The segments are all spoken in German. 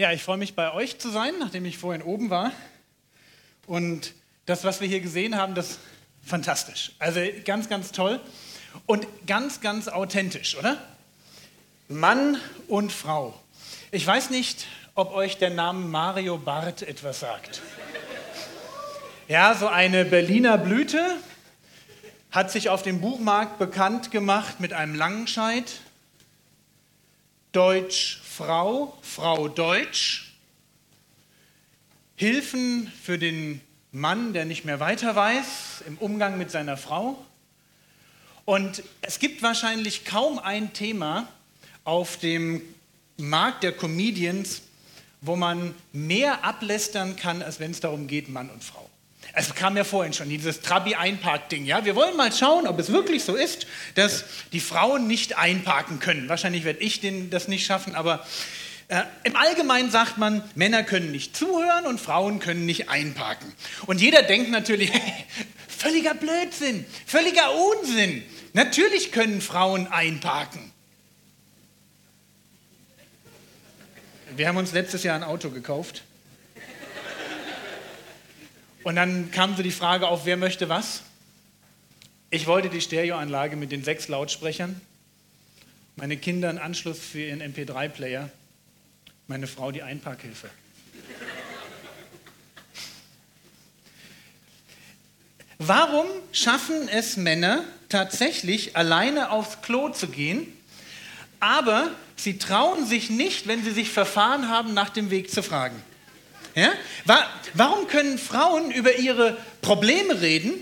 Ja, ich freue mich bei euch zu sein, nachdem ich vorhin oben war. Und das, was wir hier gesehen haben, das ist fantastisch. Also ganz, ganz toll und ganz, ganz authentisch, oder? Mann und Frau. Ich weiß nicht, ob euch der Name Mario Barth etwas sagt. Ja, so eine Berliner Blüte hat sich auf dem Buchmarkt bekannt gemacht mit einem langen Scheit. Deutsch Frau, Frau Deutsch. Hilfen für den Mann, der nicht mehr weiter weiß, im Umgang mit seiner Frau. Und es gibt wahrscheinlich kaum ein Thema auf dem Markt der Comedians, wo man mehr ablästern kann, als wenn es darum geht, Mann und Frau. Es kam ja vorhin schon, dieses Trabi-Einpark-Ding. Ja? Wir wollen mal schauen, ob es wirklich so ist, dass die Frauen nicht einparken können. Wahrscheinlich werde ich den, das nicht schaffen, aber äh, im Allgemeinen sagt man, Männer können nicht zuhören und Frauen können nicht einparken. Und jeder denkt natürlich, völliger Blödsinn, völliger Unsinn. Natürlich können Frauen einparken. Wir haben uns letztes Jahr ein Auto gekauft. Und dann kam so die Frage auf, wer möchte was? Ich wollte die Stereoanlage mit den sechs Lautsprechern, meine Kinder einen Anschluss für ihren MP3-Player, meine Frau die Einparkhilfe. Warum schaffen es Männer tatsächlich alleine aufs Klo zu gehen, aber sie trauen sich nicht, wenn sie sich verfahren haben, nach dem Weg zu fragen? Ja? Warum können Frauen über ihre Probleme reden,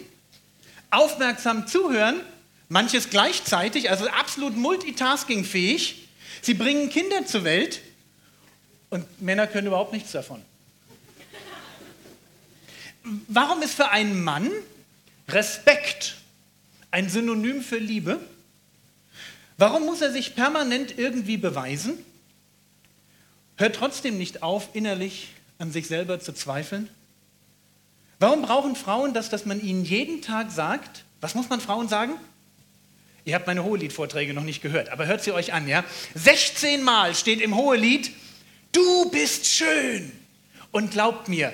aufmerksam zuhören, manches gleichzeitig, also absolut multitaskingfähig, sie bringen Kinder zur Welt und Männer können überhaupt nichts davon? Warum ist für einen Mann Respekt ein Synonym für Liebe? Warum muss er sich permanent irgendwie beweisen? Hört trotzdem nicht auf, innerlich an sich selber zu zweifeln? Warum brauchen Frauen das, dass man ihnen jeden Tag sagt? Was muss man Frauen sagen? Ihr habt meine Hohelied-Vorträge noch nicht gehört, aber hört sie euch an, ja? 16 Mal steht im Hohelied, du bist schön. Und glaubt mir,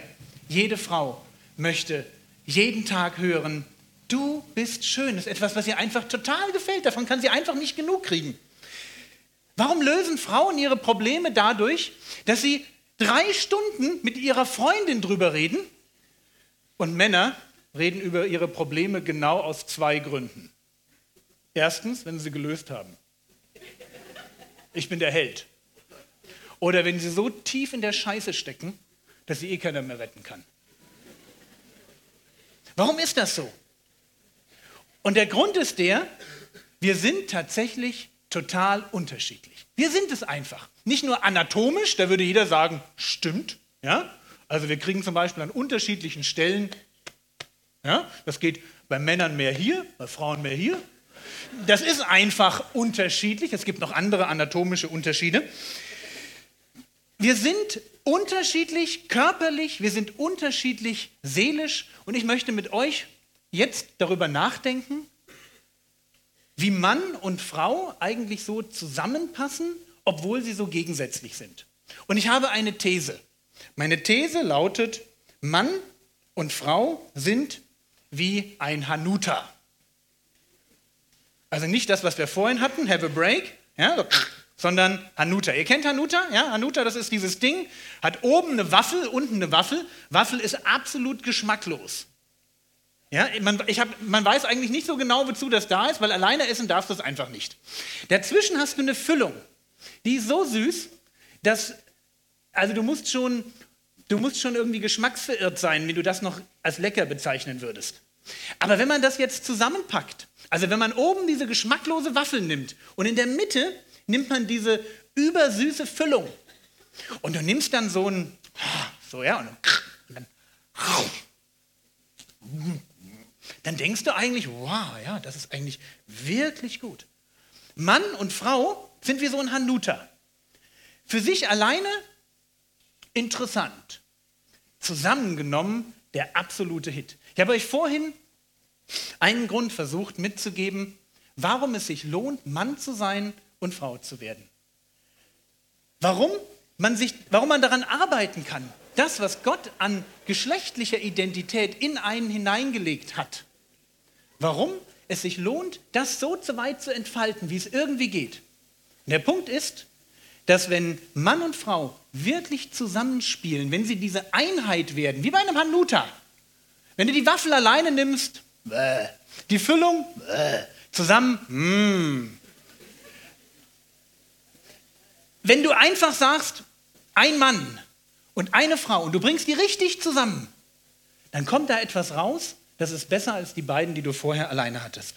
jede Frau möchte jeden Tag hören, du bist schön. Das ist etwas, was ihr einfach total gefällt. Davon kann sie einfach nicht genug kriegen. Warum lösen Frauen ihre Probleme dadurch, dass sie drei Stunden mit ihrer Freundin drüber reden und Männer reden über ihre Probleme genau aus zwei Gründen. Erstens, wenn sie gelöst haben. Ich bin der Held. Oder wenn sie so tief in der Scheiße stecken, dass sie eh keiner mehr retten kann. Warum ist das so? Und der Grund ist der, wir sind tatsächlich total unterschiedlich. Wir sind es einfach. Nicht nur anatomisch, da würde jeder sagen, stimmt. Ja? Also wir kriegen zum Beispiel an unterschiedlichen Stellen, ja, das geht bei Männern mehr hier, bei Frauen mehr hier. Das ist einfach unterschiedlich. Es gibt noch andere anatomische Unterschiede. Wir sind unterschiedlich körperlich, wir sind unterschiedlich seelisch und ich möchte mit euch jetzt darüber nachdenken, wie Mann und Frau eigentlich so zusammenpassen obwohl sie so gegensätzlich sind. Und ich habe eine These. Meine These lautet, Mann und Frau sind wie ein Hanuta. Also nicht das, was wir vorhin hatten, have a break, ja, so, sondern Hanuta. Ihr kennt Hanuta? Ja, Hanuta, das ist dieses Ding, hat oben eine Waffel, unten eine Waffel. Waffel ist absolut geschmacklos. Ja, man, ich hab, man weiß eigentlich nicht so genau, wozu das da ist, weil alleine essen darfst du es einfach nicht. Dazwischen hast du eine Füllung. Die ist so süß, dass, also du musst schon, du musst schon irgendwie geschmacksverirrt sein, wie du das noch als lecker bezeichnen würdest. Aber wenn man das jetzt zusammenpackt, also wenn man oben diese geschmacklose Waffel nimmt und in der Mitte nimmt man diese übersüße Füllung und du nimmst dann so ein, so ja, und dann, dann denkst du eigentlich, wow, ja, das ist eigentlich wirklich gut. Mann und Frau sind wie so ein Hanuta. Für sich alleine interessant. Zusammengenommen der absolute Hit. Ich habe euch vorhin einen Grund versucht mitzugeben, warum es sich lohnt, Mann zu sein und Frau zu werden. Warum man sich, warum man daran arbeiten kann, das, was Gott an geschlechtlicher Identität in einen hineingelegt hat, warum es sich lohnt, das so zu weit zu entfalten, wie es irgendwie geht. Und der Punkt ist, dass wenn Mann und Frau wirklich zusammenspielen, wenn sie diese Einheit werden, wie bei einem Hanuta, wenn du die Waffel alleine nimmst, die Füllung zusammen, mm. wenn du einfach sagst, ein Mann und eine Frau und du bringst die richtig zusammen, dann kommt da etwas raus, das ist besser als die beiden, die du vorher alleine hattest.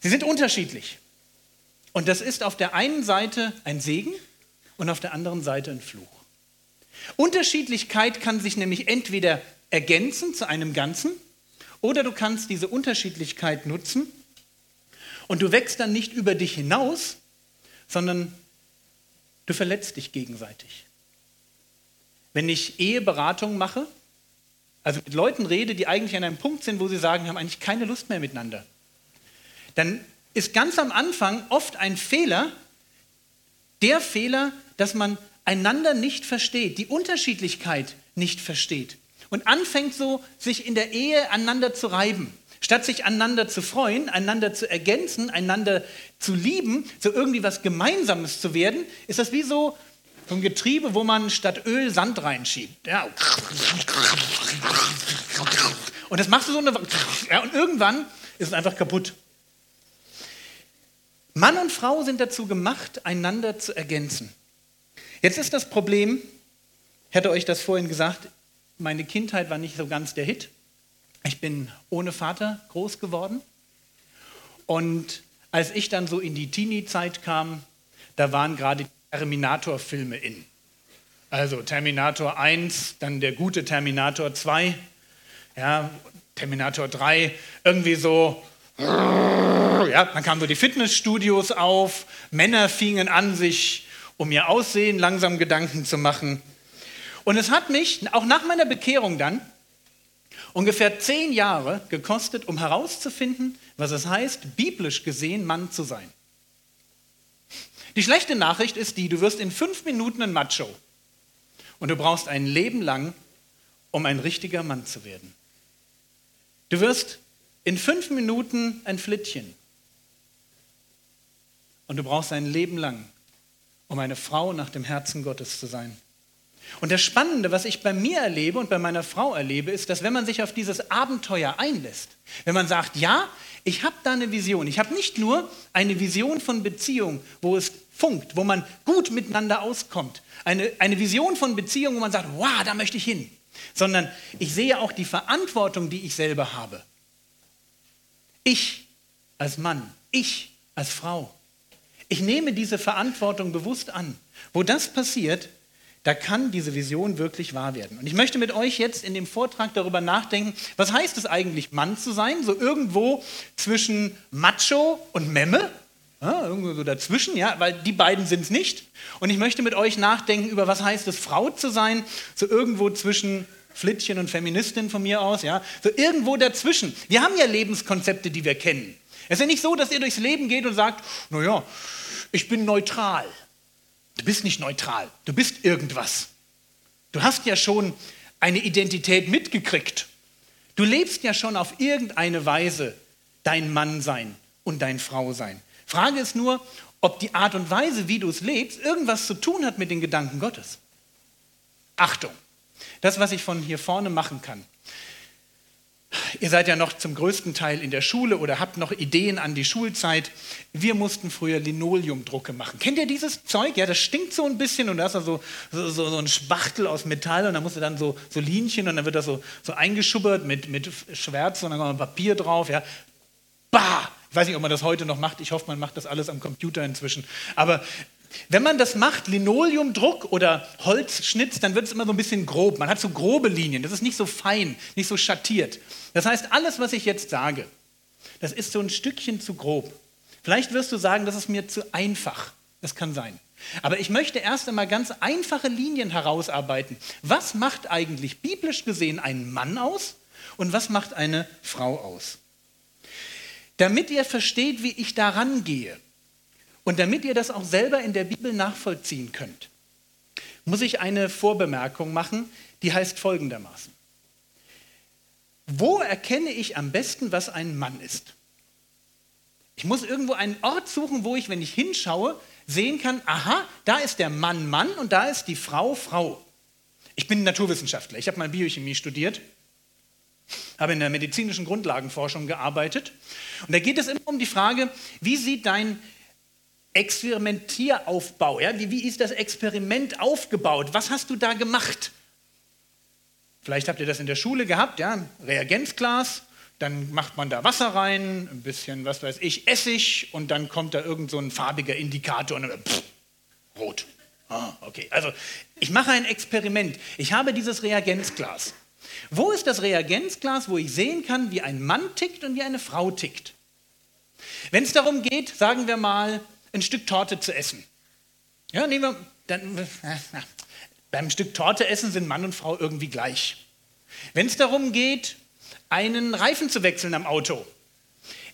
Sie sind unterschiedlich. Und das ist auf der einen Seite ein Segen und auf der anderen Seite ein Fluch. Unterschiedlichkeit kann sich nämlich entweder ergänzen zu einem Ganzen oder du kannst diese Unterschiedlichkeit nutzen und du wächst dann nicht über dich hinaus, sondern du verletzt dich gegenseitig. Wenn ich Eheberatung mache, also mit Leuten rede, die eigentlich an einem Punkt sind, wo sie sagen, wir haben eigentlich keine Lust mehr miteinander, dann ist ganz am Anfang oft ein Fehler, der Fehler, dass man einander nicht versteht, die Unterschiedlichkeit nicht versteht und anfängt so, sich in der Ehe aneinander zu reiben. Statt sich aneinander zu freuen, einander zu ergänzen, einander zu lieben, so irgendwie was Gemeinsames zu werden, ist das wie so, ein Getriebe, wo man statt Öl Sand reinschiebt. Ja. Und das machst du so eine. Ja, und irgendwann ist es einfach kaputt. Mann und Frau sind dazu gemacht, einander zu ergänzen. Jetzt ist das Problem, ich hatte euch das vorhin gesagt, meine Kindheit war nicht so ganz der Hit. Ich bin ohne Vater groß geworden. Und als ich dann so in die Teenie-Zeit kam, da waren gerade Terminator-Filme in. Also Terminator 1, dann der gute Terminator 2, ja, Terminator 3, irgendwie so ja, dann kamen so die Fitnessstudios auf, Männer fingen an, sich um ihr Aussehen langsam Gedanken zu machen. Und es hat mich, auch nach meiner Bekehrung dann, ungefähr zehn Jahre gekostet, um herauszufinden, was es heißt, biblisch gesehen Mann zu sein. Die schlechte Nachricht ist die, du wirst in fünf Minuten ein Macho. Und du brauchst ein Leben lang, um ein richtiger Mann zu werden. Du wirst in fünf Minuten ein Flittchen. Und du brauchst ein Leben lang, um eine Frau nach dem Herzen Gottes zu sein. Und das Spannende, was ich bei mir erlebe und bei meiner Frau erlebe, ist, dass wenn man sich auf dieses Abenteuer einlässt, wenn man sagt, ja, ich habe da eine Vision, ich habe nicht nur eine Vision von Beziehung, wo es funkt, wo man gut miteinander auskommt, eine, eine Vision von Beziehung, wo man sagt, wow, da möchte ich hin, sondern ich sehe auch die Verantwortung, die ich selber habe. Ich als Mann, ich als Frau. Ich nehme diese Verantwortung bewusst an. Wo das passiert, da kann diese Vision wirklich wahr werden. Und ich möchte mit euch jetzt in dem Vortrag darüber nachdenken, was heißt es eigentlich, Mann zu sein? So irgendwo zwischen Macho und Memme, ja, irgendwo so dazwischen, ja, weil die beiden sind es nicht. Und ich möchte mit euch nachdenken über, was heißt es, Frau zu sein? So irgendwo zwischen Flittchen und Feministin von mir aus, ja, so irgendwo dazwischen. Wir haben ja Lebenskonzepte, die wir kennen. Es ist ja nicht so, dass ihr durchs Leben geht und sagt, naja, ich bin neutral. Du bist nicht neutral, du bist irgendwas. Du hast ja schon eine Identität mitgekriegt. Du lebst ja schon auf irgendeine Weise dein Mann sein und dein Frau sein. Frage ist nur, ob die Art und Weise, wie du es lebst, irgendwas zu tun hat mit den Gedanken Gottes. Achtung, das, was ich von hier vorne machen kann. Ihr seid ja noch zum größten Teil in der Schule oder habt noch Ideen an die Schulzeit. Wir mussten früher Linoleumdrucke machen. Kennt ihr dieses Zeug? Ja, das stinkt so ein bisschen und da ist da so, so, so, ein Spachtel aus Metall und da musst du dann so, so Linchen und dann wird das so, so eingeschubbert mit, mit Schwärze und dann kommt Papier drauf. Ja. Bah! Ich weiß nicht, ob man das heute noch macht. Ich hoffe, man macht das alles am Computer inzwischen. Aber wenn man das macht, Linoleumdruck oder Holzschnitz, dann wird es immer so ein bisschen grob. Man hat so grobe Linien, das ist nicht so fein, nicht so schattiert. Das heißt, alles, was ich jetzt sage, das ist so ein Stückchen zu grob. Vielleicht wirst du sagen, das ist mir zu einfach. Das kann sein. Aber ich möchte erst einmal ganz einfache Linien herausarbeiten. Was macht eigentlich biblisch gesehen einen Mann aus und was macht eine Frau aus? Damit ihr versteht, wie ich daran gehe, Und damit ihr das auch selber in der Bibel nachvollziehen könnt, muss ich eine Vorbemerkung machen, die heißt folgendermaßen. Wo erkenne ich am besten, was ein Mann ist? Ich muss irgendwo einen Ort suchen, wo ich, wenn ich hinschaue, sehen kann, aha, da ist der Mann Mann und da ist die Frau Frau. Ich bin Naturwissenschaftler, ich habe mal Biochemie studiert, habe in der medizinischen Grundlagenforschung gearbeitet und da geht es immer um die Frage, wie sieht dein Experimentieraufbau, ja? wie, wie ist das Experiment aufgebaut, was hast du da gemacht? Vielleicht habt ihr das in der Schule gehabt, ja, Reagenzglas, dann macht man da Wasser rein, ein bisschen, was weiß ich, Essig und dann kommt da irgend so ein farbiger Indikator und dann, pff, rot. Ah, okay. Also ich mache ein Experiment. Ich habe dieses Reagenzglas. Wo ist das Reagenzglas, wo ich sehen kann, wie ein Mann tickt und wie eine Frau tickt? Wenn es darum geht, sagen wir mal, ein Stück Torte zu essen. Ja, nehmen wir, dann, na, beim Stück Torte essen sind Mann und Frau irgendwie gleich. Wenn es darum geht, einen Reifen zu wechseln am Auto,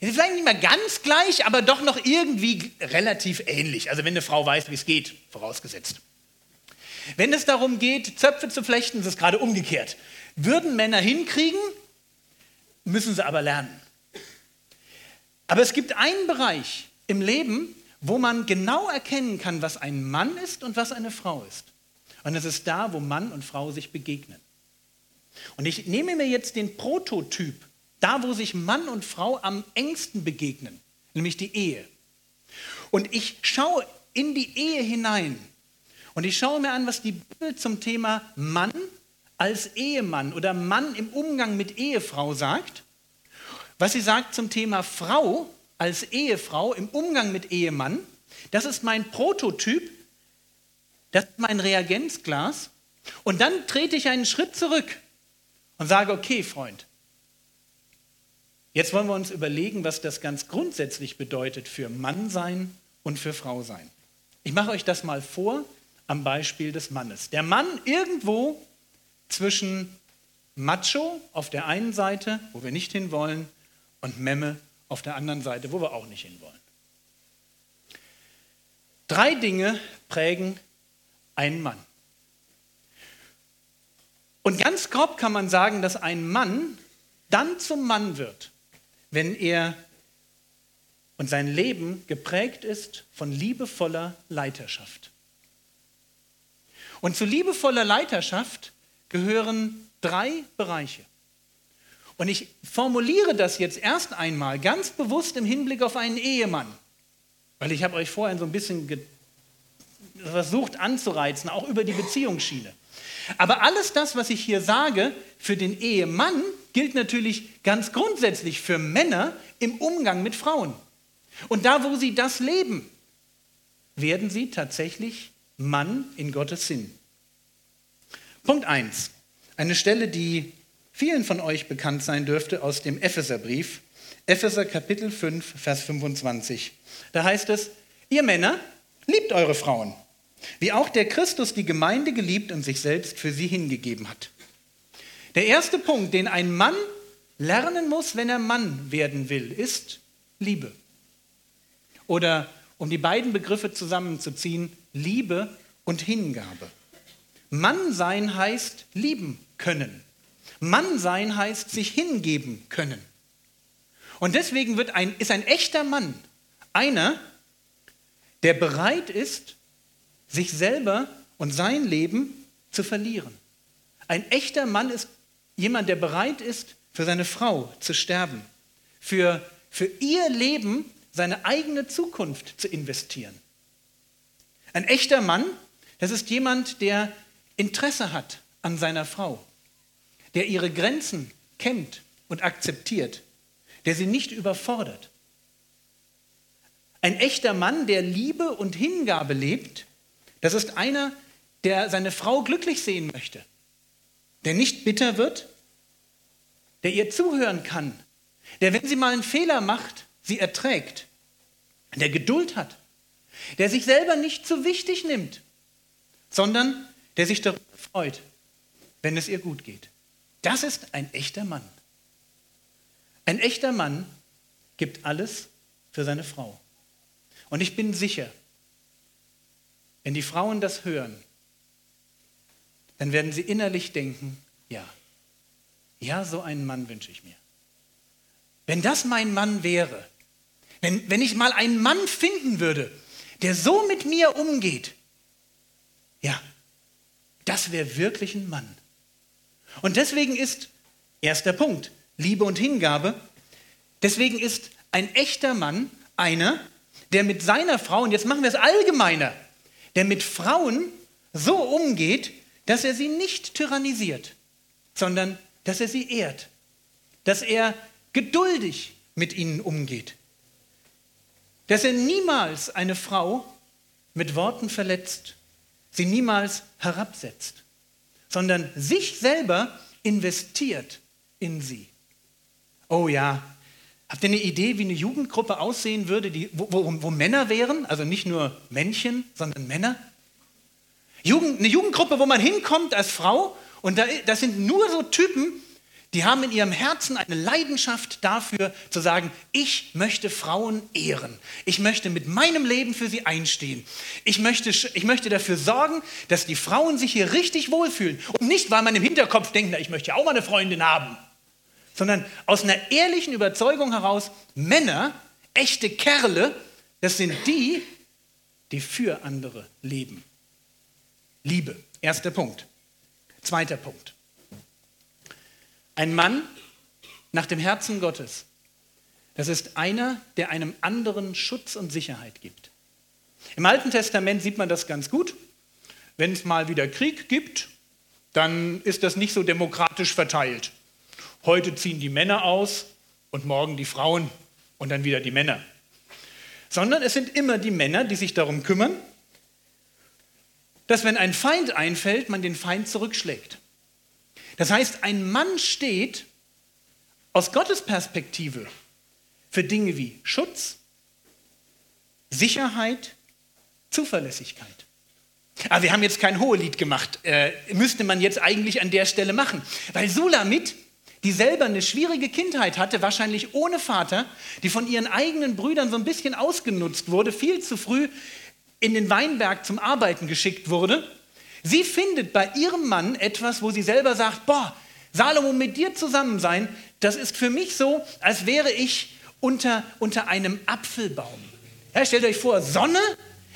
ist vielleicht nicht mehr ganz gleich, aber doch noch irgendwie relativ ähnlich. Also wenn eine Frau weiß, wie es geht, vorausgesetzt. Wenn es darum geht, Zöpfe zu flechten, ist es gerade umgekehrt. Würden Männer hinkriegen, müssen sie aber lernen. Aber es gibt einen Bereich im Leben, wo man genau erkennen kann, was ein Mann ist und was eine Frau ist. Und es ist da, wo Mann und Frau sich begegnen. Und ich nehme mir jetzt den Prototyp da, wo sich Mann und Frau am engsten begegnen, nämlich die Ehe. Und ich schaue in die Ehe hinein und ich schaue mir an, was die Bibel zum Thema Mann als Ehemann oder Mann im Umgang mit Ehefrau sagt, was sie sagt zum Thema Frau als Ehefrau im Umgang mit Ehemann. Das ist mein Prototyp, das ist mein Reagenzglas. Und dann trete ich einen Schritt zurück und sage, okay, Freund, Jetzt wollen wir uns überlegen, was das ganz grundsätzlich bedeutet für Mann sein und für Frau sein. Ich mache euch das mal vor am Beispiel des Mannes. Der Mann irgendwo zwischen Macho auf der einen Seite, wo wir nicht hinwollen, und Memme auf der anderen Seite, wo wir auch nicht hinwollen. Drei Dinge prägen einen Mann. Und ganz grob kann man sagen, dass ein Mann dann zum Mann wird, wenn er und sein Leben geprägt ist von liebevoller Leiterschaft. Und zu liebevoller Leiterschaft gehören drei Bereiche. Und ich formuliere das jetzt erst einmal ganz bewusst im Hinblick auf einen Ehemann, weil ich habe euch vorhin so ein bisschen versucht anzureizen, auch über die Beziehungsschiene. Aber alles das, was ich hier sage, für den Ehemann gilt natürlich ganz grundsätzlich für Männer im Umgang mit Frauen. Und da, wo sie das leben, werden sie tatsächlich Mann in Gottes Sinn. Punkt 1. Eine Stelle, die vielen von euch bekannt sein dürfte aus dem Epheserbrief. Epheser Kapitel 5, Vers 25. Da heißt es, ihr Männer, liebt eure Frauen, wie auch der Christus die Gemeinde geliebt und sich selbst für sie hingegeben hat der erste Punkt, den ein Mann lernen muss, wenn er Mann werden will, ist Liebe. Oder um die beiden Begriffe zusammenzuziehen, Liebe und Hingabe. Mann sein heißt lieben können. Mann sein heißt sich hingeben können. Und deswegen wird ein, ist ein echter Mann einer, der bereit ist, sich selber und sein Leben zu verlieren. Ein echter Mann ist Jemand, der bereit ist, für seine Frau zu sterben, für, für ihr Leben seine eigene Zukunft zu investieren. Ein echter Mann, das ist jemand, der Interesse hat an seiner Frau, der ihre Grenzen kennt und akzeptiert, der sie nicht überfordert. Ein echter Mann, der Liebe und Hingabe lebt, das ist einer, der seine Frau glücklich sehen möchte, der nicht bitter wird, der ihr zuhören kann, der, wenn sie mal einen Fehler macht, sie erträgt, der Geduld hat, der sich selber nicht zu wichtig nimmt, sondern der sich darüber freut, wenn es ihr gut geht. Das ist ein echter Mann. Ein echter Mann gibt alles für seine Frau. Und ich bin sicher, wenn die Frauen das hören, dann werden sie innerlich denken, ja, ja, so einen Mann wünsche ich mir. Wenn das mein Mann wäre, wenn, wenn ich mal einen Mann finden würde, der so mit mir umgeht, ja, das wäre wirklich ein Mann. Und deswegen ist, erster Punkt, Liebe und Hingabe, deswegen ist ein echter Mann einer, der mit seiner Frau, und jetzt machen wir es allgemeiner, der mit Frauen so umgeht, dass er sie nicht tyrannisiert, sondern dass er sie ehrt, dass er geduldig mit ihnen umgeht, dass er niemals eine Frau mit Worten verletzt, sie niemals herabsetzt, sondern sich selber investiert in sie. Oh ja, habt ihr eine Idee, wie eine Jugendgruppe aussehen würde, die, wo, wo, wo Männer wären? Also nicht nur Männchen, sondern Männer? Jugend, eine Jugendgruppe, wo man hinkommt als Frau und da, das sind nur so Typen, die haben in ihrem Herzen eine Leidenschaft dafür zu sagen, ich möchte Frauen ehren. Ich möchte mit meinem Leben für sie einstehen. Ich möchte, ich möchte dafür sorgen, dass die Frauen sich hier richtig wohlfühlen. Und nicht, weil man im Hinterkopf denkt, na, ich möchte ja auch mal eine Freundin haben. Sondern aus einer ehrlichen Überzeugung heraus, Männer, echte Kerle, das sind die, die für andere leben. Liebe, erster Punkt. Zweiter Punkt. Ein Mann nach dem Herzen Gottes, das ist einer, der einem anderen Schutz und Sicherheit gibt. Im Alten Testament sieht man das ganz gut. Wenn es mal wieder Krieg gibt, dann ist das nicht so demokratisch verteilt. Heute ziehen die Männer aus und morgen die Frauen und dann wieder die Männer. Sondern es sind immer die Männer, die sich darum kümmern, dass wenn ein Feind einfällt, man den Feind zurückschlägt. Das heißt, ein Mann steht aus Gottes Perspektive für Dinge wie Schutz, Sicherheit, Zuverlässigkeit. Aber wir haben jetzt kein Hohelied gemacht, äh, müsste man jetzt eigentlich an der Stelle machen, weil Sulamit, die selber eine schwierige Kindheit hatte, wahrscheinlich ohne Vater, die von ihren eigenen Brüdern so ein bisschen ausgenutzt wurde, viel zu früh in den Weinberg zum Arbeiten geschickt wurde. Sie findet bei ihrem Mann etwas, wo sie selber sagt, boah, Salomo, mit dir zusammen sein, das ist für mich so, als wäre ich unter, unter einem Apfelbaum. Ja, stellt euch vor, Sonne,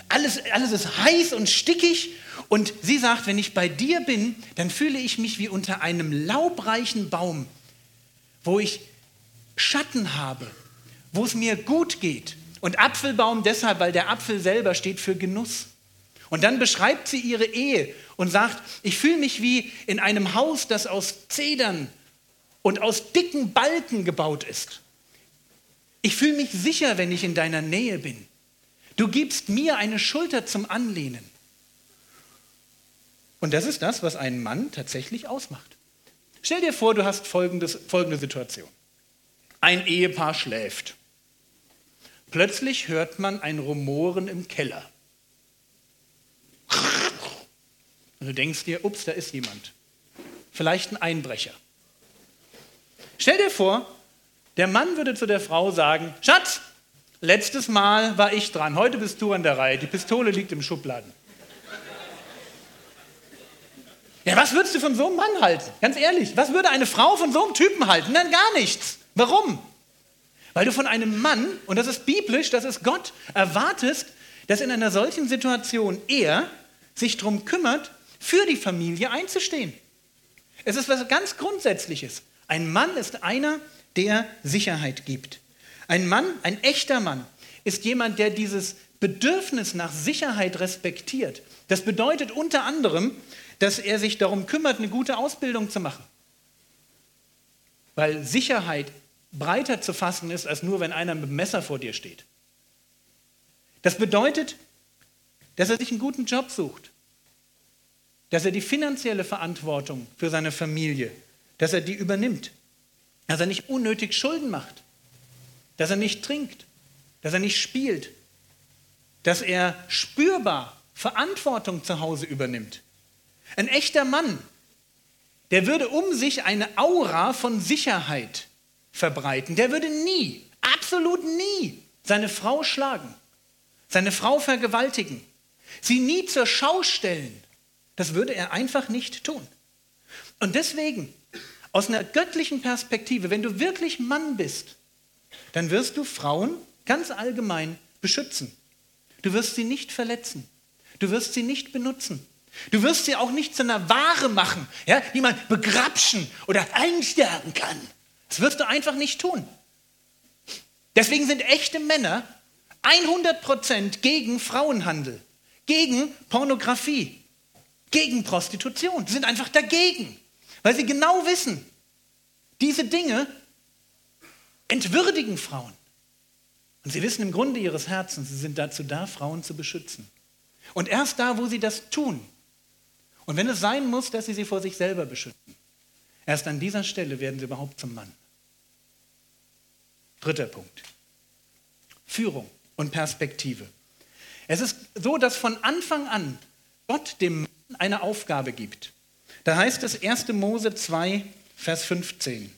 alles, alles ist heiß und stickig und sie sagt, wenn ich bei dir bin, dann fühle ich mich wie unter einem laubreichen Baum, wo ich Schatten habe, wo es mir gut geht. Und Apfelbaum deshalb, weil der Apfel selber steht für Genuss. Und dann beschreibt sie ihre Ehe und sagt, ich fühle mich wie in einem Haus, das aus Zedern und aus dicken Balken gebaut ist. Ich fühle mich sicher, wenn ich in deiner Nähe bin. Du gibst mir eine Schulter zum Anlehnen. Und das ist das, was einen Mann tatsächlich ausmacht. Stell dir vor, du hast folgendes, folgende Situation. Ein Ehepaar schläft. Plötzlich hört man ein Rumoren im Keller. Und du denkst dir, ups, da ist jemand. Vielleicht ein Einbrecher. Stell dir vor, der Mann würde zu der Frau sagen, Schatz, letztes Mal war ich dran, heute bist du an der Reihe, die Pistole liegt im Schubladen. Ja, was würdest du von so einem Mann halten? Ganz ehrlich, was würde eine Frau von so einem Typen halten? Nein, gar nichts. Warum? Weil du von einem Mann, und das ist biblisch, das ist Gott, erwartest, dass in einer solchen Situation er sich darum kümmert, für die Familie einzustehen. Es ist was ganz Grundsätzliches. Ein Mann ist einer, der Sicherheit gibt. Ein Mann, ein echter Mann, ist jemand, der dieses Bedürfnis nach Sicherheit respektiert. Das bedeutet unter anderem, dass er sich darum kümmert, eine gute Ausbildung zu machen. Weil Sicherheit breiter zu fassen ist, als nur wenn einer mit dem Messer vor dir steht. Das bedeutet, dass er sich einen guten Job sucht, dass er die finanzielle Verantwortung für seine Familie, dass er die übernimmt, dass er nicht unnötig Schulden macht, dass er nicht trinkt, dass er nicht spielt, dass er spürbar Verantwortung zu Hause übernimmt. Ein echter Mann, der würde um sich eine Aura von Sicherheit verbreiten. Der würde nie, absolut nie seine Frau schlagen, seine Frau vergewaltigen, sie nie zur Schau stellen, das würde er einfach nicht tun. Und deswegen, aus einer göttlichen Perspektive, wenn du wirklich Mann bist, dann wirst du Frauen ganz allgemein beschützen. Du wirst sie nicht verletzen. Du wirst sie nicht benutzen. Du wirst sie auch nicht zu einer Ware machen, ja, die man begrapschen oder einsterben kann. Das wirst du einfach nicht tun. Deswegen sind echte Männer 100% gegen Frauenhandel, gegen Pornografie, gegen Prostitution. Sie sind einfach dagegen, weil sie genau wissen, diese Dinge entwürdigen Frauen. Und sie wissen im Grunde ihres Herzens, sie sind dazu da, Frauen zu beschützen. Und erst da, wo sie das tun, und wenn es sein muss, dass sie sie vor sich selber beschützen, erst an dieser Stelle werden sie überhaupt zum Mann. Dritter Punkt. Führung und Perspektive. Es ist so, dass von Anfang an Gott dem Mann eine Aufgabe gibt. Da heißt es 1. Mose 2, Vers 15.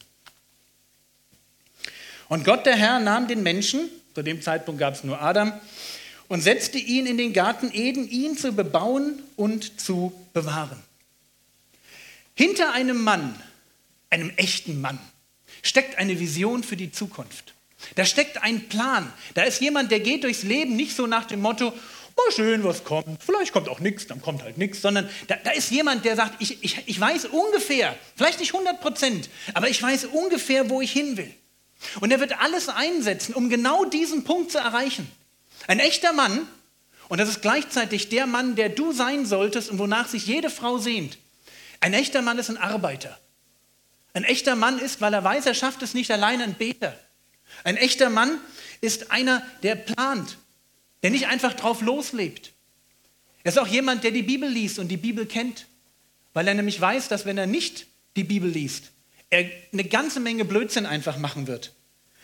Und Gott der Herr nahm den Menschen, zu dem Zeitpunkt gab es nur Adam, und setzte ihn in den Garten Eden, ihn zu bebauen und zu bewahren. Hinter einem Mann, einem echten Mann, steckt eine Vision für die Zukunft. Da steckt ein Plan. Da ist jemand, der geht durchs Leben nicht so nach dem Motto, mal schön, was kommt. Vielleicht kommt auch nichts, dann kommt halt nichts, sondern da, da, ist jemand, der sagt, ich, ich, ich weiß ungefähr, vielleicht nicht 100 Prozent, aber ich weiß ungefähr, wo ich hin will. Und er wird alles einsetzen, um genau diesen Punkt zu erreichen. Ein echter Mann, und das ist gleichzeitig der Mann, der du sein solltest und wonach sich jede Frau sehnt. Ein echter Mann ist ein Arbeiter. Ein echter Mann ist, weil er weiß, er schafft es nicht allein, ein Beter. Ein echter Mann ist einer, der plant, der nicht einfach drauf loslebt. Er ist auch jemand, der die Bibel liest und die Bibel kennt, weil er nämlich weiß, dass wenn er nicht die Bibel liest, er eine ganze Menge Blödsinn einfach machen wird.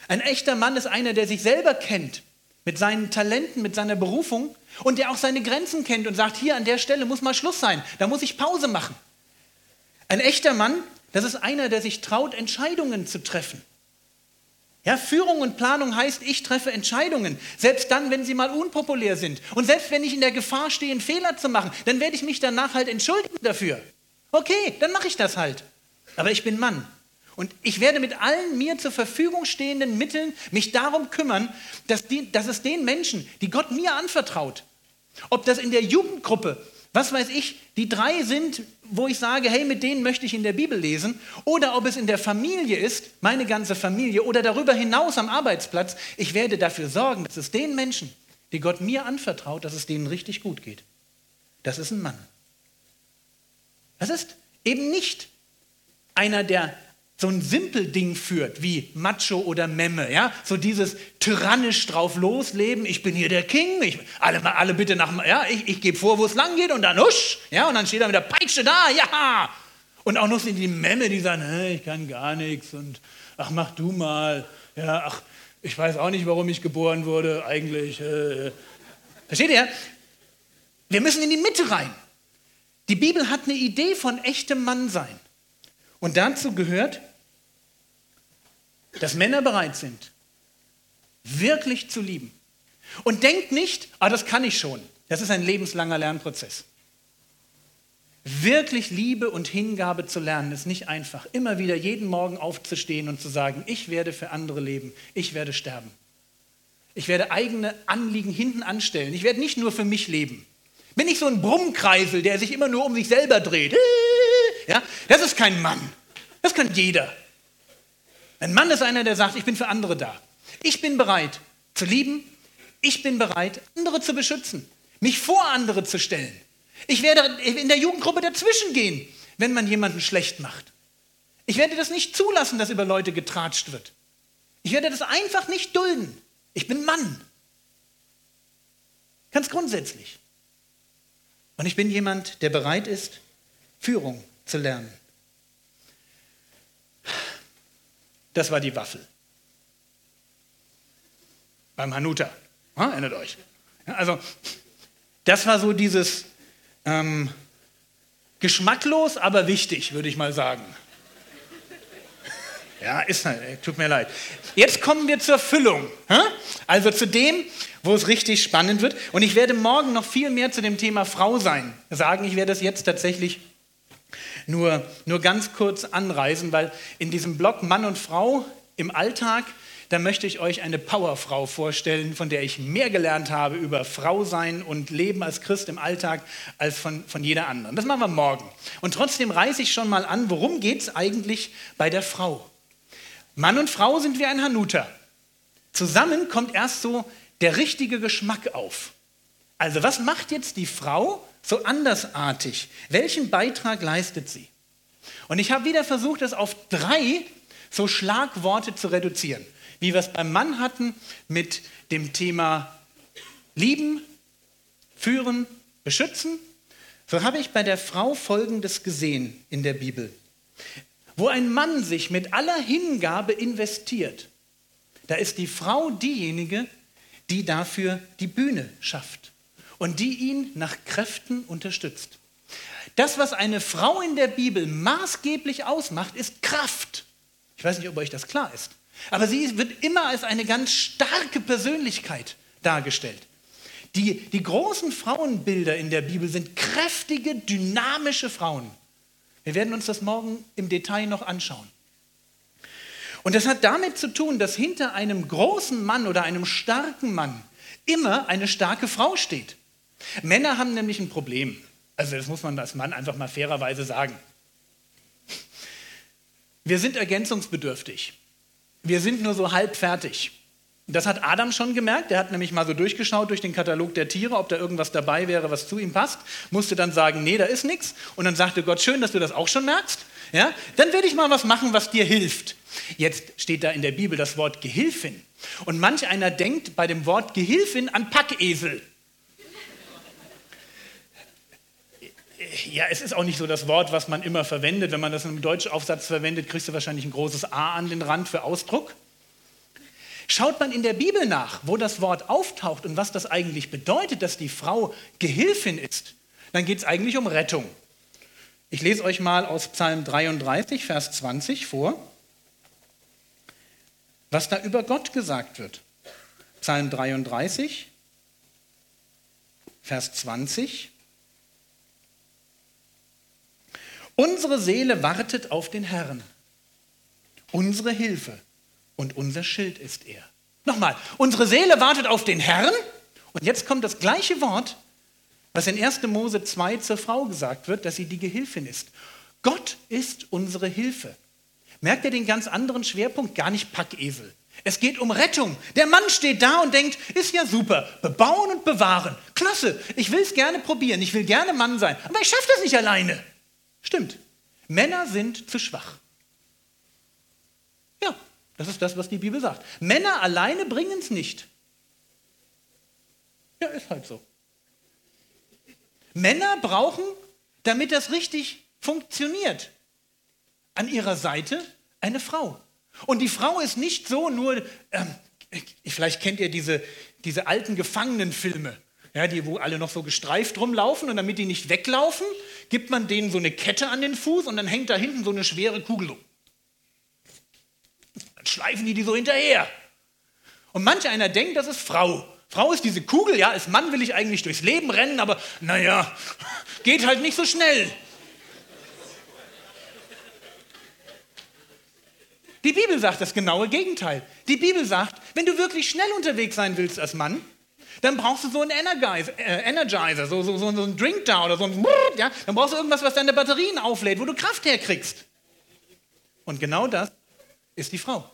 Ein echter Mann ist einer, der sich selber kennt, mit seinen Talenten, mit seiner Berufung und der auch seine Grenzen kennt und sagt, hier an der Stelle muss mal Schluss sein, da muss ich Pause machen. Ein echter Mann, das ist einer, der sich traut, Entscheidungen zu treffen. Ja, Führung und Planung heißt, ich treffe Entscheidungen, selbst dann, wenn sie mal unpopulär sind. Und selbst wenn ich in der Gefahr stehe, einen Fehler zu machen, dann werde ich mich danach halt entschuldigen dafür. Okay, dann mache ich das halt. Aber ich bin Mann. Und ich werde mit allen mir zur Verfügung stehenden Mitteln mich darum kümmern, dass, die, dass es den Menschen, die Gott mir anvertraut, ob das in der Jugendgruppe, was weiß ich, die drei sind, wo ich sage, hey, mit denen möchte ich in der Bibel lesen, oder ob es in der Familie ist, meine ganze Familie, oder darüber hinaus am Arbeitsplatz, ich werde dafür sorgen, dass es den Menschen, die Gott mir anvertraut, dass es denen richtig gut geht. Das ist ein Mann. Das ist eben nicht einer, der so ein Simpelding führt, wie Macho oder Memme, ja, so dieses tyrannisch drauf losleben, ich bin hier der King, ich, alle, alle bitte nach, ja, ich, ich gebe vor, wo es lang geht und dann husch, ja, und dann steht er mit der Peitsche da, ja, und auch noch sind die Memme, die sagen, hey, ich kann gar nichts und ach, mach du mal, ja, ach, ich weiß auch nicht, warum ich geboren wurde, eigentlich, äh, versteht ihr? Wir müssen in die Mitte rein. Die Bibel hat eine Idee von echtem Mannsein. Und dazu gehört, dass Männer bereit sind, wirklich zu lieben. Und denkt nicht, ah, das kann ich schon. Das ist ein lebenslanger Lernprozess. Wirklich Liebe und Hingabe zu lernen ist nicht einfach. Immer wieder jeden Morgen aufzustehen und zu sagen, ich werde für andere leben, ich werde sterben. Ich werde eigene Anliegen hinten anstellen. Ich werde nicht nur für mich leben. Bin ich so ein Brummkreisel, der sich immer nur um sich selber dreht. Ja, das ist kein Mann. Das kann jeder. Ein Mann ist einer, der sagt, ich bin für andere da. Ich bin bereit zu lieben. Ich bin bereit, andere zu beschützen. Mich vor andere zu stellen. Ich werde in der Jugendgruppe dazwischen gehen, wenn man jemanden schlecht macht. Ich werde das nicht zulassen, dass über Leute getratscht wird. Ich werde das einfach nicht dulden. Ich bin Mann. Ganz grundsätzlich. Und ich bin jemand, der bereit ist, Führung zu lernen. Das war die Waffel. Beim Hanuta. Ja, erinnert euch. Ja, also, das war so dieses ähm, geschmacklos, aber wichtig, würde ich mal sagen. Ja, ist halt, tut mir leid. Jetzt kommen wir zur Füllung. Also zu dem, wo es richtig spannend wird. Und ich werde morgen noch viel mehr zu dem Thema Frau sein sagen. Ich werde es jetzt tatsächlich nur, nur ganz kurz anreisen, weil in diesem Blog Mann und Frau im Alltag, da möchte ich euch eine Powerfrau vorstellen, von der ich mehr gelernt habe über Frau sein und Leben als Christ im Alltag als von, von jeder anderen. Das machen wir morgen. Und trotzdem reiße ich schon mal an, worum geht es eigentlich bei der Frau? Mann und Frau sind wie ein Hanuta. Zusammen kommt erst so der richtige Geschmack auf. Also was macht jetzt die Frau so andersartig? Welchen Beitrag leistet sie? Und ich habe wieder versucht, das auf drei so Schlagworte zu reduzieren. Wie wir es beim Mann hatten mit dem Thema lieben, führen, beschützen. So habe ich bei der Frau Folgendes gesehen in der Bibel. Wo ein Mann sich mit aller Hingabe investiert, da ist die Frau diejenige, die dafür die Bühne schafft und die ihn nach Kräften unterstützt. Das, was eine Frau in der Bibel maßgeblich ausmacht, ist Kraft. Ich weiß nicht, ob euch das klar ist. Aber sie wird immer als eine ganz starke Persönlichkeit dargestellt. Die, die großen Frauenbilder in der Bibel sind kräftige, dynamische Frauen. Wir werden uns das morgen im Detail noch anschauen. Und das hat damit zu tun, dass hinter einem großen Mann oder einem starken Mann immer eine starke Frau steht. Männer haben nämlich ein Problem. Also das muss man als Mann einfach mal fairerweise sagen. Wir sind ergänzungsbedürftig. Wir sind nur so halb fertig. Das hat Adam schon gemerkt. Er hat nämlich mal so durchgeschaut durch den Katalog der Tiere, ob da irgendwas dabei wäre, was zu ihm passt. Musste dann sagen, nee, da ist nichts. Und dann sagte Gott, schön, dass du das auch schon merkst. Ja, dann werde ich mal was machen, was dir hilft. Jetzt steht da in der Bibel das Wort Gehilfin. Und manch einer denkt bei dem Wort Gehilfin an Packesel. Ja, es ist auch nicht so das Wort, was man immer verwendet. Wenn man das in einem Deutschaufsatz verwendet, kriegst du wahrscheinlich ein großes A an den Rand für Ausdruck. Schaut man in der Bibel nach, wo das Wort auftaucht und was das eigentlich bedeutet, dass die Frau Gehilfin ist, dann geht es eigentlich um Rettung. Ich lese euch mal aus Psalm 33, Vers 20 vor, was da über Gott gesagt wird. Psalm 33, Vers 20. Unsere Seele wartet auf den Herrn, unsere Hilfe und unser Schild ist er. Nochmal, unsere Seele wartet auf den Herrn. Und jetzt kommt das gleiche Wort, was in 1. Mose 2 zur Frau gesagt wird, dass sie die Gehilfin ist. Gott ist unsere Hilfe. Merkt ihr den ganz anderen Schwerpunkt? Gar nicht Packesel. Es geht um Rettung. Der Mann steht da und denkt, ist ja super, bebauen und bewahren. Klasse, ich will es gerne probieren, ich will gerne Mann sein, aber ich schaffe das nicht alleine. Stimmt, Männer sind zu schwach. Ja, das ist das, was die Bibel sagt. Männer alleine bringen es nicht. Ja, ist halt so. Männer brauchen, damit das richtig funktioniert, an ihrer Seite eine Frau. Und die Frau ist nicht so nur, ähm, vielleicht kennt ihr diese, diese alten Gefangenenfilme, ja, die, wo alle noch so gestreift rumlaufen und damit die nicht weglaufen, gibt man denen so eine Kette an den Fuß und dann hängt da hinten so eine schwere Kugel um schleifen die die so hinterher. Und manch einer denkt, das ist Frau. Frau ist diese Kugel, ja, als Mann will ich eigentlich durchs Leben rennen, aber naja, geht halt nicht so schnell. Die Bibel sagt das genaue Gegenteil. Die Bibel sagt, wenn du wirklich schnell unterwegs sein willst als Mann, dann brauchst du so einen Energizer, äh, Energizer so, so, so, so einen Drink da oder so ein, ja, dann brauchst du irgendwas, was deine Batterien auflädt, wo du Kraft herkriegst. Und genau das ist die Frau.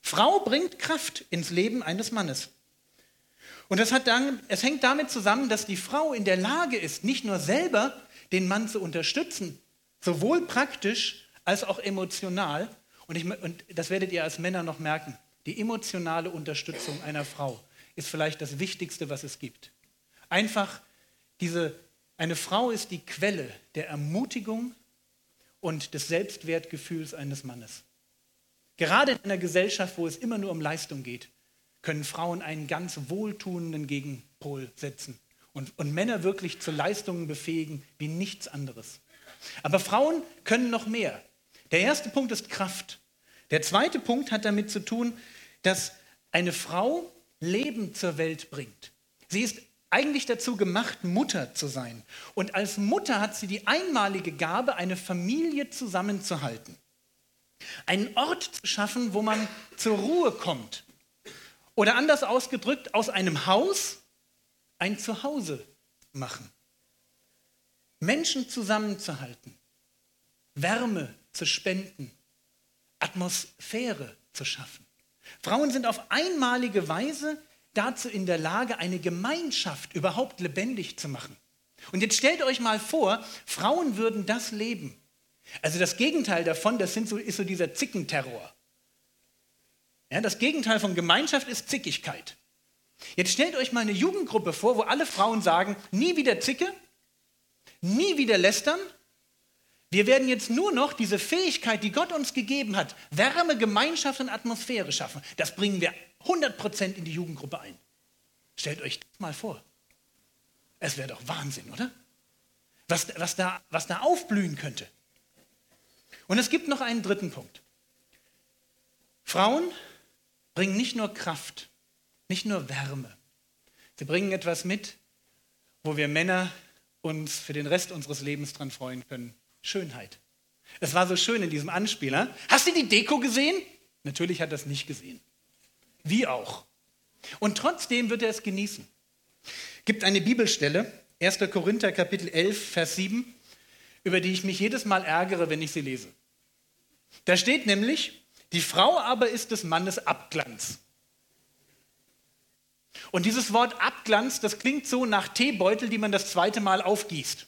Frau bringt Kraft ins Leben eines Mannes. Und das hat dann, es hängt damit zusammen, dass die Frau in der Lage ist, nicht nur selber den Mann zu unterstützen, sowohl praktisch als auch emotional. Und, ich, und das werdet ihr als Männer noch merken. Die emotionale Unterstützung einer Frau ist vielleicht das Wichtigste, was es gibt. Einfach diese, eine Frau ist die Quelle der Ermutigung und des Selbstwertgefühls eines Mannes. Gerade in einer Gesellschaft, wo es immer nur um Leistung geht, können Frauen einen ganz wohltuenden Gegenpol setzen und, und Männer wirklich zu Leistungen befähigen wie nichts anderes. Aber Frauen können noch mehr. Der erste Punkt ist Kraft. Der zweite Punkt hat damit zu tun, dass eine Frau Leben zur Welt bringt. Sie ist eigentlich dazu gemacht, Mutter zu sein. Und als Mutter hat sie die einmalige Gabe, eine Familie zusammenzuhalten. Einen Ort zu schaffen, wo man zur Ruhe kommt. Oder anders ausgedrückt, aus einem Haus ein Zuhause machen. Menschen zusammenzuhalten. Wärme zu spenden. Atmosphäre zu schaffen. Frauen sind auf einmalige Weise dazu in der Lage, eine Gemeinschaft überhaupt lebendig zu machen. Und jetzt stellt euch mal vor, Frauen würden das leben. Also das Gegenteil davon, das so, ist so dieser Zickenterror. Ja, das Gegenteil von Gemeinschaft ist Zickigkeit. Jetzt stellt euch mal eine Jugendgruppe vor, wo alle Frauen sagen, nie wieder Zicke, nie wieder lästern. Wir werden jetzt nur noch diese Fähigkeit, die Gott uns gegeben hat, Wärme, Gemeinschaft und Atmosphäre schaffen. Das bringen wir 100% in die Jugendgruppe ein. Stellt euch das mal vor. Es wäre doch Wahnsinn, oder? Was, was, da, was da aufblühen könnte. Und es gibt noch einen dritten Punkt. Frauen bringen nicht nur Kraft, nicht nur Wärme. Sie bringen etwas mit, wo wir Männer uns für den Rest unseres Lebens dran freuen können. Schönheit. Es war so schön in diesem Anspieler. Hast du die Deko gesehen? Natürlich hat er es nicht gesehen. Wie auch. Und trotzdem wird er es genießen. Gibt eine Bibelstelle, 1. Korinther Kapitel 11, Vers 7, über die ich mich jedes Mal ärgere, wenn ich sie lese. Da steht nämlich, die Frau aber ist des Mannes Abglanz. Und dieses Wort Abglanz, das klingt so nach Teebeutel, die man das zweite Mal aufgießt.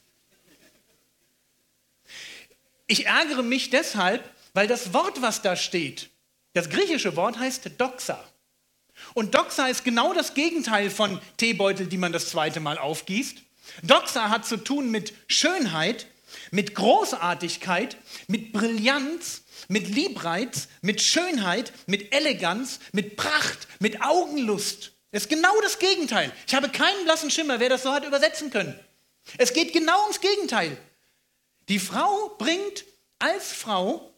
Ich ärgere mich deshalb, weil das Wort, was da steht, das griechische Wort heißt Doxa. Und Doxa ist genau das Gegenteil von Teebeutel, die man das zweite Mal aufgießt. Doxa hat zu tun mit Schönheit, mit Großartigkeit, mit Brillanz, mit Liebreiz, mit Schönheit, mit Eleganz, mit Pracht, mit Augenlust. Ist genau das Gegenteil. Ich habe keinen blassen Schimmer, wer das so hat übersetzen können. Es geht genau ums Gegenteil. Die Frau bringt als Frau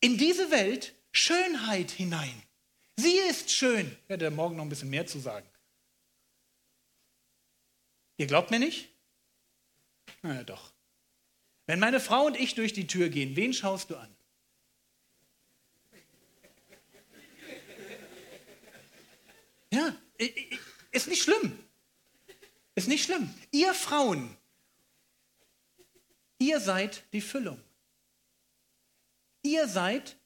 in diese Welt Schönheit hinein. Sie ist schön. Ich werde morgen noch ein bisschen mehr zu sagen. Ihr glaubt mir nicht? Na ja, doch. Wenn meine Frau und ich durch die Tür gehen, wen schaust du an? Ja, ist nicht schlimm. Ist nicht schlimm. Ihr Frauen, ihr seid die Füllung. Ihr seid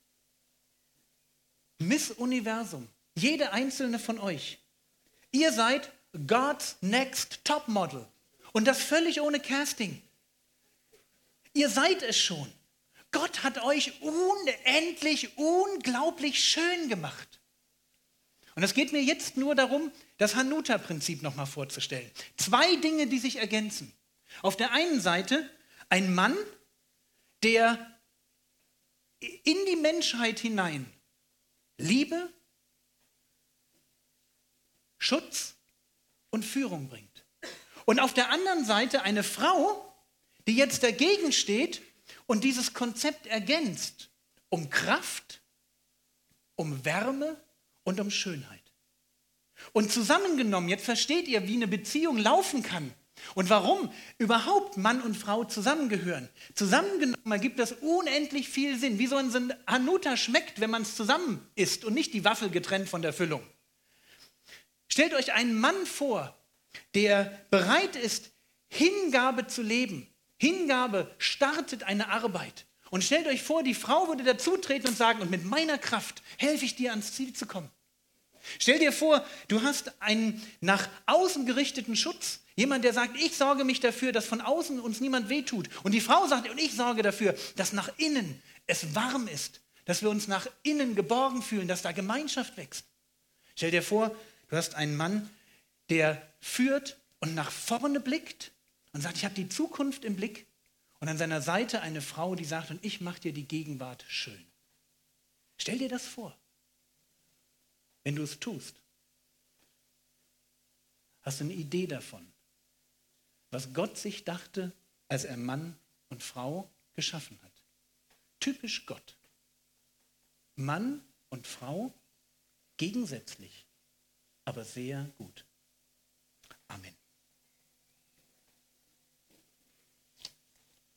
Miss Universum. Jede einzelne von euch. Ihr seid God's Next Top Model. Und das völlig ohne Casting. Ihr seid es schon. Gott hat euch unendlich, unglaublich schön gemacht. Und es geht mir jetzt nur darum, das Hanuta-Prinzip nochmal vorzustellen. Zwei Dinge, die sich ergänzen. Auf der einen Seite ein Mann, der in die Menschheit hinein Liebe, Schutz und Führung bringt. Und auf der anderen Seite eine Frau, die jetzt dagegen steht und dieses Konzept ergänzt um Kraft, um Wärme und um Schönheit. Und zusammengenommen, jetzt versteht ihr, wie eine Beziehung laufen kann. Und warum überhaupt Mann und Frau zusammengehören. Zusammengenommen ergibt das unendlich viel Sinn. Wie so ein Hanuta schmeckt, wenn man es zusammen isst und nicht die Waffel getrennt von der Füllung. Stellt euch einen Mann vor, der bereit ist, Hingabe zu leben. Hingabe startet eine Arbeit. Und stellt euch vor, die Frau würde dazutreten und sagen, und mit meiner Kraft helfe ich dir ans Ziel zu kommen. Stell dir vor, du hast einen nach außen gerichteten Schutz. Jemand, der sagt, ich sorge mich dafür, dass von außen uns niemand wehtut. Und die Frau sagt, und ich sorge dafür, dass nach innen es warm ist, dass wir uns nach innen geborgen fühlen, dass da Gemeinschaft wächst. Stell dir vor, du hast einen Mann, der führt und nach vorne blickt und sagt, ich habe die Zukunft im Blick. Und an seiner Seite eine Frau, die sagt, und ich mache dir die Gegenwart schön. Stell dir das vor, wenn du es tust? Hast du eine Idee davon, was Gott sich dachte, als er Mann und Frau geschaffen hat? Typisch Gott. Mann und Frau gegensätzlich, aber sehr gut. Amen.